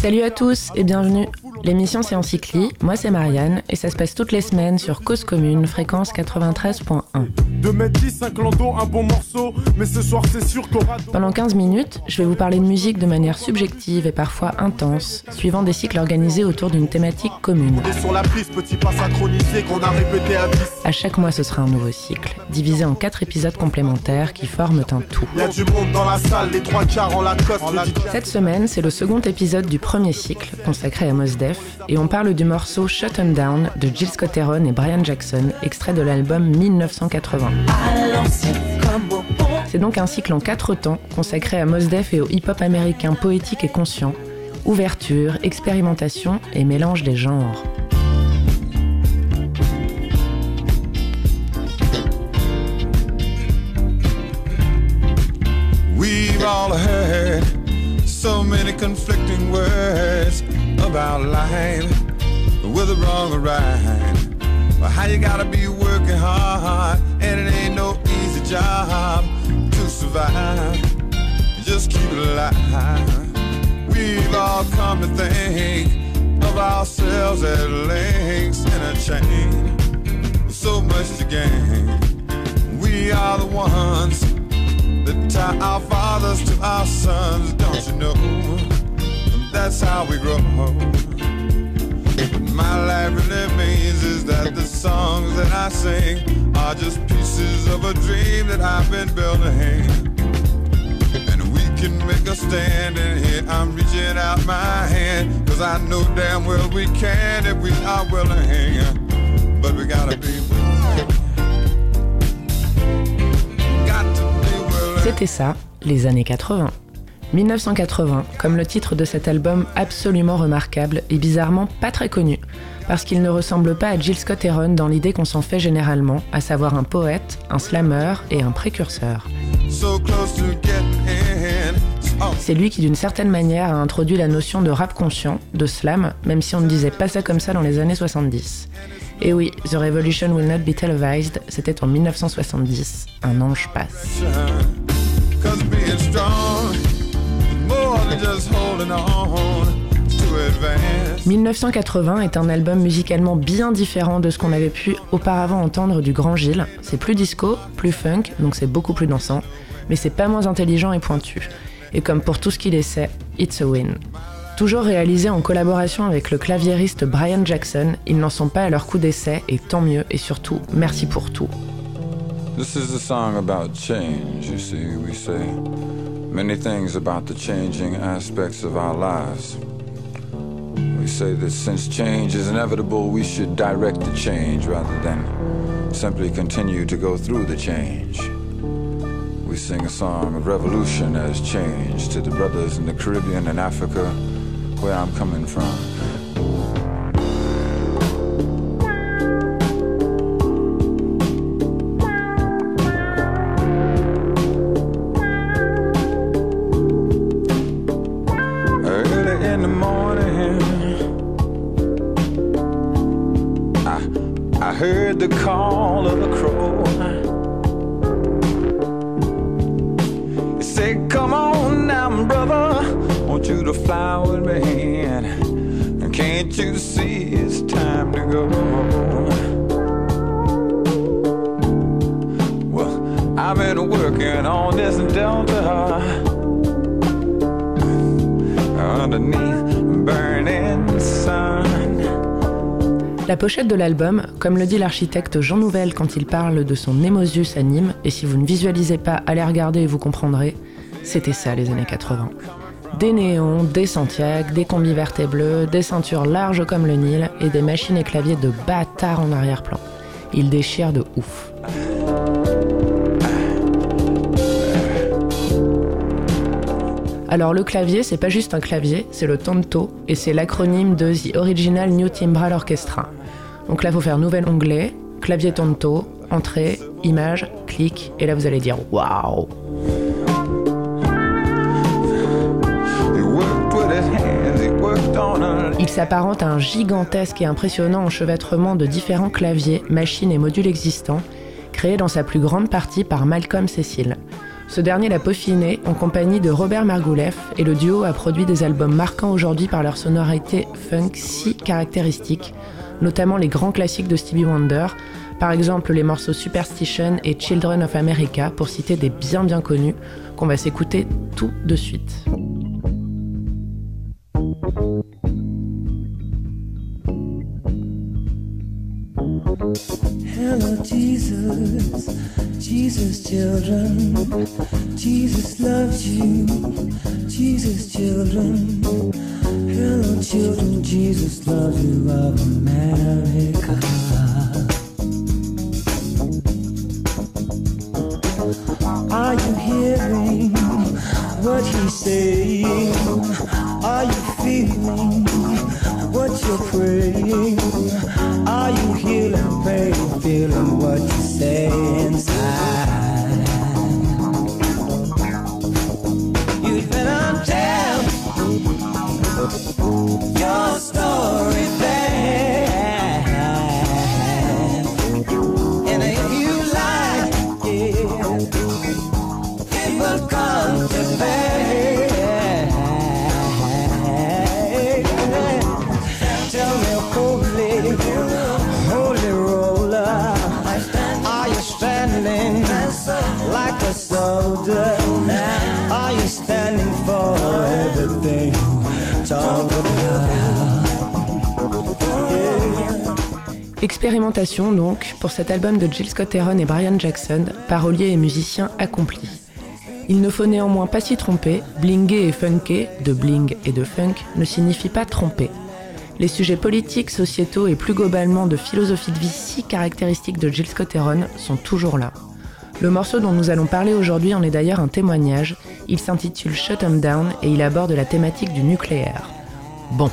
Salut à tous et bienvenue. L'émission c'est Encycli, moi c'est Marianne et ça se passe toutes les semaines sur Cause Commune, fréquence 93.1. De mettre 10, un clando, un bon morceau, mais ce soir c'est sûr qu'on Pendant 15 minutes, je vais vous parler de musique de manière subjective et parfois intense, suivant des cycles organisés autour d'une thématique commune. À 10. À chaque mois ce sera un nouveau cycle, divisé en 4 épisodes complémentaires qui forment un tout. Y a du monde dans la salle, les trois quarts en la cote. Cette semaine, c'est le second épisode du premier cycle, consacré à Mos Def, et on parle du morceau Shut 'em Down de Jill Scott Heron et Brian Jackson, extrait de l'album 1980. C'est donc un cycle en quatre temps, consacré à Mos Def et au hip-hop américain poétique et conscient, ouverture, expérimentation et mélange des genres. About life, whether wrong or right. But how you gotta be working hard, and it ain't no easy job to survive. Just keep it alive. We've all come to think of ourselves as links in a chain. So much to gain. We are the ones that tie our fathers to our sons, don't you know? That's how we grow. What my life really means is that the songs that I sing are just pieces of a dream that I've been building. And we can make a stand in here. I'm reaching out my hand, cause I know damn well we can if we are willing. But we gotta be. C'était ça, les années 80. 1980, comme le titre de cet album absolument remarquable et bizarrement pas très connu, parce qu'il ne ressemble pas à Jill Scott Heron dans l'idée qu'on s'en fait généralement, à savoir un poète, un slammer et un précurseur. C'est lui qui d'une certaine manière a introduit la notion de rap conscient, de slam, même si on ne disait pas ça comme ça dans les années 70. Et oui, The Revolution Will Not Be Televised, c'était en 1970, un ange passe. 1980 est un album musicalement bien différent de ce qu'on avait pu auparavant entendre du Grand Gilles. C'est plus disco, plus funk, donc c'est beaucoup plus dansant, mais c'est pas moins intelligent et pointu. Et comme pour tout ce qu'il essaie, it's a win. Toujours réalisé en collaboration avec le claviériste Brian Jackson, ils n'en sont pas à leur coup d'essai, et tant mieux, et surtout, merci pour tout. This is a song about change, you see. We say many things about the changing aspects of our lives. We say that since change is inevitable, we should direct the change rather than simply continue to go through the change. We sing a song of revolution as change to the brothers in the Caribbean and Africa, where I'm coming from. Heard the call of the crow. He said, Come on now, brother, want you to fly with me. And can't you see it's time to go? Well, I've been working on this delta underneath La pochette de l'album, comme le dit l'architecte Jean Nouvel quand il parle de son Nemozius à Nîmes, et si vous ne visualisez pas, allez regarder et vous comprendrez, c'était ça les années 80. Des néons, des Santiago, des combis verts et bleus, des ceintures larges comme le Nil et des machines et claviers de bâtards en arrière-plan. Il déchire de ouf. Alors le clavier, c'est pas juste un clavier, c'est le tonto et c'est l'acronyme de The Original New Timbral Orchestra. Donc là, faut faire nouvel onglet, clavier tonto, entrée, image, clic, et là vous allez dire waouh. Il s'apparente à un gigantesque et impressionnant enchevêtrement de différents claviers, machines et modules existants, créés dans sa plus grande partie par Malcolm Cecil. Ce dernier l'a peaufiné en compagnie de Robert Margouleff et le duo a produit des albums marquants aujourd'hui par leur sonorité funk si caractéristique, notamment les grands classiques de Stevie Wonder, par exemple les morceaux Superstition et Children of America pour citer des bien bien connus qu'on va s'écouter tout de suite. Jesus, Jesus, children. Jesus loves you, Jesus, children. Hello, children, Jesus loves you of America. Are you hearing what he's saying? Expérimentation donc pour cet album de Jill Scott Heron et Brian Jackson, paroliers et musiciens accomplis. Il ne faut néanmoins pas s'y tromper, blinguer et funker, de bling et de funk, ne signifie pas tromper. Les sujets politiques, sociétaux et plus globalement de philosophie de vie si caractéristiques de Jill Scott Heron sont toujours là. Le morceau dont nous allons parler aujourd'hui en est d'ailleurs un témoignage. Il s'intitule Shut 'em Down et il aborde la thématique du nucléaire. Bon,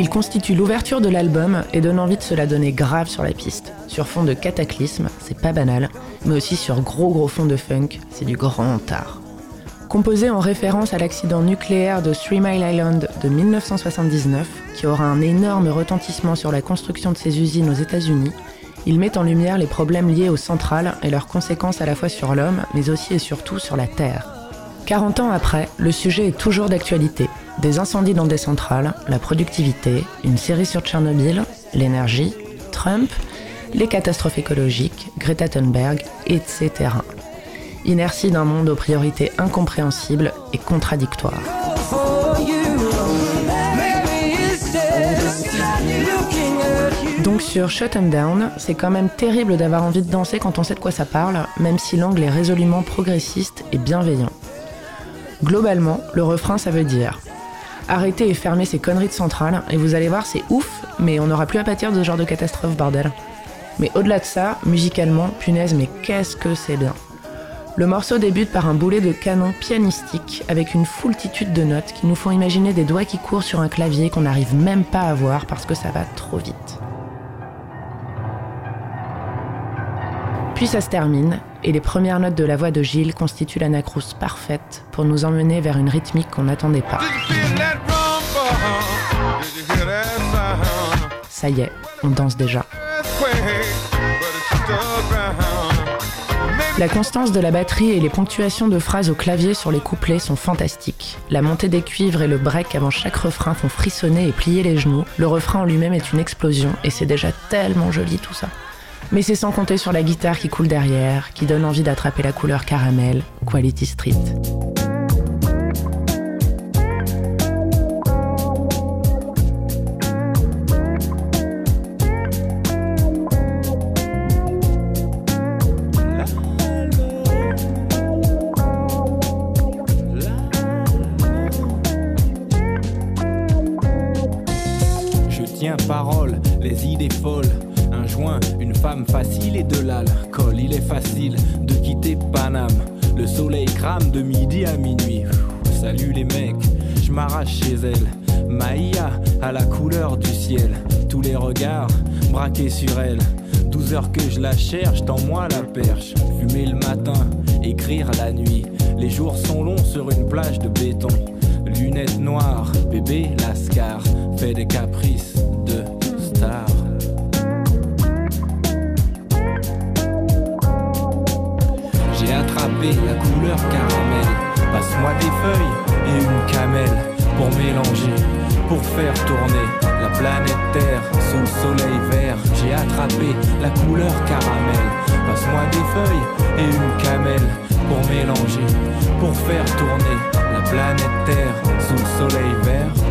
Il constitue l'ouverture de l'album et donne envie de se la donner grave sur la piste. Sur fond de cataclysme, c'est pas banal, mais aussi sur gros gros fond de funk, c'est du grand art. Composé en référence à l'accident nucléaire de Three Mile Island de 1979, qui aura un énorme retentissement sur la construction de ces usines aux États-Unis, il met en lumière les problèmes liés aux centrales et leurs conséquences à la fois sur l'homme, mais aussi et surtout sur la Terre. 40 ans après, le sujet est toujours d'actualité. Des incendies dans des centrales, la productivité, une série sur Tchernobyl, l'énergie, Trump, les catastrophes écologiques, Greta Thunberg, etc. Inertie d'un monde aux priorités incompréhensibles et contradictoires. Donc sur Shut 'em Down, c'est quand même terrible d'avoir envie de danser quand on sait de quoi ça parle, même si l'angle est résolument progressiste et bienveillant. Globalement, le refrain ça veut dire Arrêtez et fermez ces conneries de centrale, et vous allez voir, c'est ouf, mais on n'aura plus à pâtir de ce genre de catastrophe, bordel. Mais au-delà de ça, musicalement, punaise, mais qu'est-ce que c'est bien. Le morceau débute par un boulet de canon pianistique avec une foultitude de notes qui nous font imaginer des doigts qui courent sur un clavier qu'on n'arrive même pas à voir parce que ça va trop vite. Puis ça se termine, et les premières notes de la voix de Gilles constituent l'anacrouse parfaite pour nous emmener vers une rythmique qu'on n'attendait pas. Ça y est, on danse déjà. La constance de la batterie et les ponctuations de phrases au clavier sur les couplets sont fantastiques. La montée des cuivres et le break avant chaque refrain font frissonner et plier les genoux. Le refrain en lui-même est une explosion et c'est déjà tellement joli tout ça. Mais c'est sans compter sur la guitare qui coule derrière, qui donne envie d'attraper la couleur caramel, Quality Street. Je tiens parole, les idées folles. Un joint, une femme facile et de l'alcool. Il est facile de quitter Paname. Le soleil crame de midi à minuit. Salut les mecs, je m'arrache chez elle. Maïa à la couleur du ciel. Tous les regards braqués sur elle. 12 heures que je la cherche, dans moi la perche. Fumer le matin, écrire la nuit. Les jours sont longs sur une plage de béton. lunettes noires, bébé lascar, fait des caprices caramel, passe-moi des feuilles et une camelle pour mélanger, pour faire tourner la planète Terre sous le soleil vert. J'ai attrapé la couleur caramel, passe-moi des feuilles et une camelle pour mélanger, pour faire tourner la planète Terre sous le soleil vert.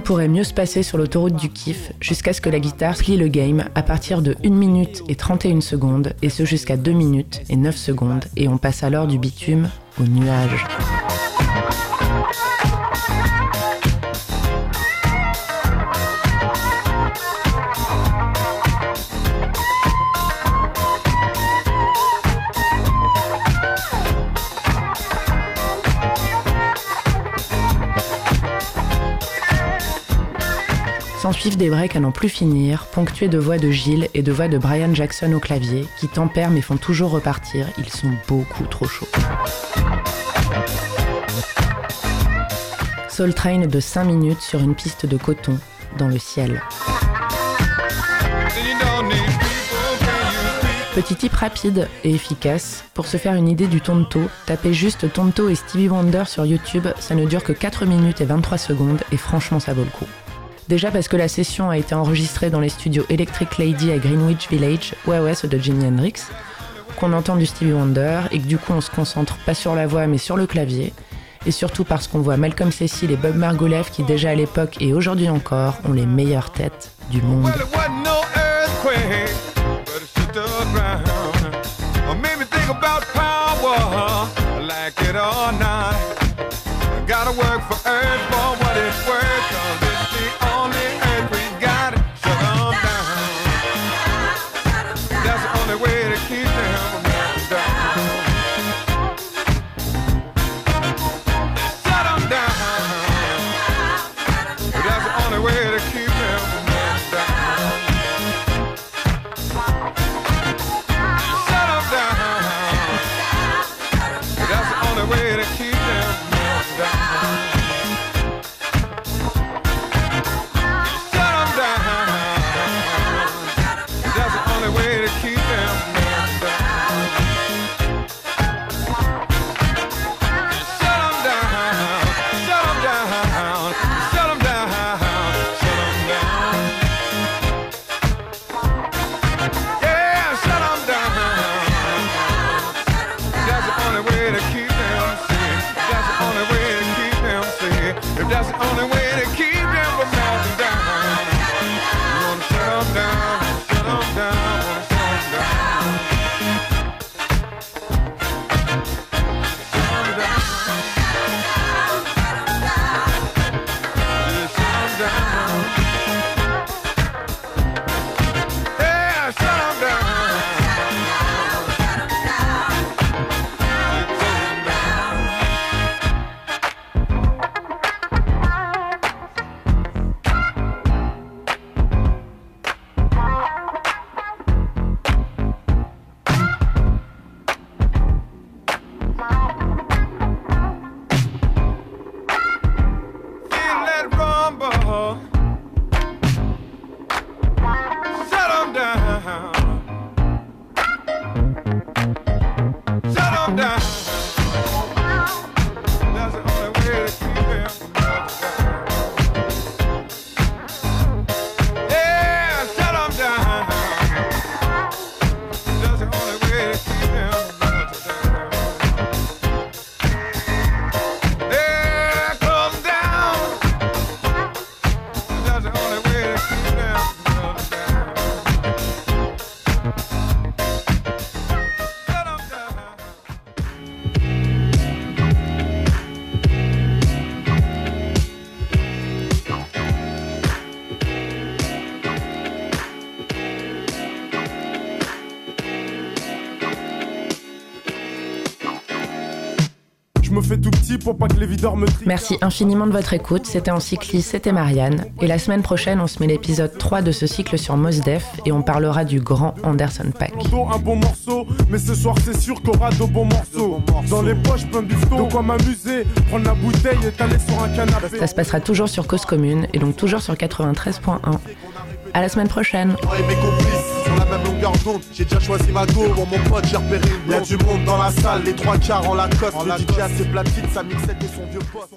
Ne pourrait mieux se passer sur l'autoroute du kiff jusqu'à ce que la guitare plie le game à partir de 1 minute et 31 secondes et ce jusqu'à 2 minutes et 9 secondes et on passe alors du bitume au nuage. S'en suivent des breaks à n'en plus finir, ponctués de voix de Gilles et de voix de Brian Jackson au clavier, qui tempèrent mais font toujours repartir, ils sont beaucoup trop chauds. Soul Train de 5 minutes sur une piste de coton, dans le ciel. Petit tip rapide et efficace, pour se faire une idée du tonto, tapez juste Tonto et Stevie Wonder sur YouTube, ça ne dure que 4 minutes et 23 secondes et franchement ça vaut le coup. Déjà parce que la session a été enregistrée dans les studios Electric Lady à Greenwich Village, ouais ouais, de Jimi Hendrix, qu'on entend du Stevie Wonder et que du coup on se concentre pas sur la voix mais sur le clavier, et surtout parce qu'on voit Malcolm Cecil et Bob Margouleff qui déjà à l'époque et aujourd'hui encore ont les meilleures têtes du monde. Pas que les me. Merci infiniment de votre écoute. C'était en cycliste, c'était Marianne. Et la semaine prochaine, on se met l'épisode 3 de ce cycle sur Mos Def et on parlera du grand Anderson Pack. Un bon morceau, mais ce soir c'est sûr qu'on aura de bons morceaux. Dans les poches, plein de bifton, de quoi m'amuser, prendre la bouteille et sur un canapé. Ça se passera toujours sur Cause Commune et donc toujours sur 93.1. À la semaine prochaine. Sur la même longueur d'onde. J'ai déjà choisi ma go, mon pote, j'ai repéré. Il y a du monde dans la salle, les trois quarts en la cote. Le DJ a ses platines, sa mixette et son vieux poste.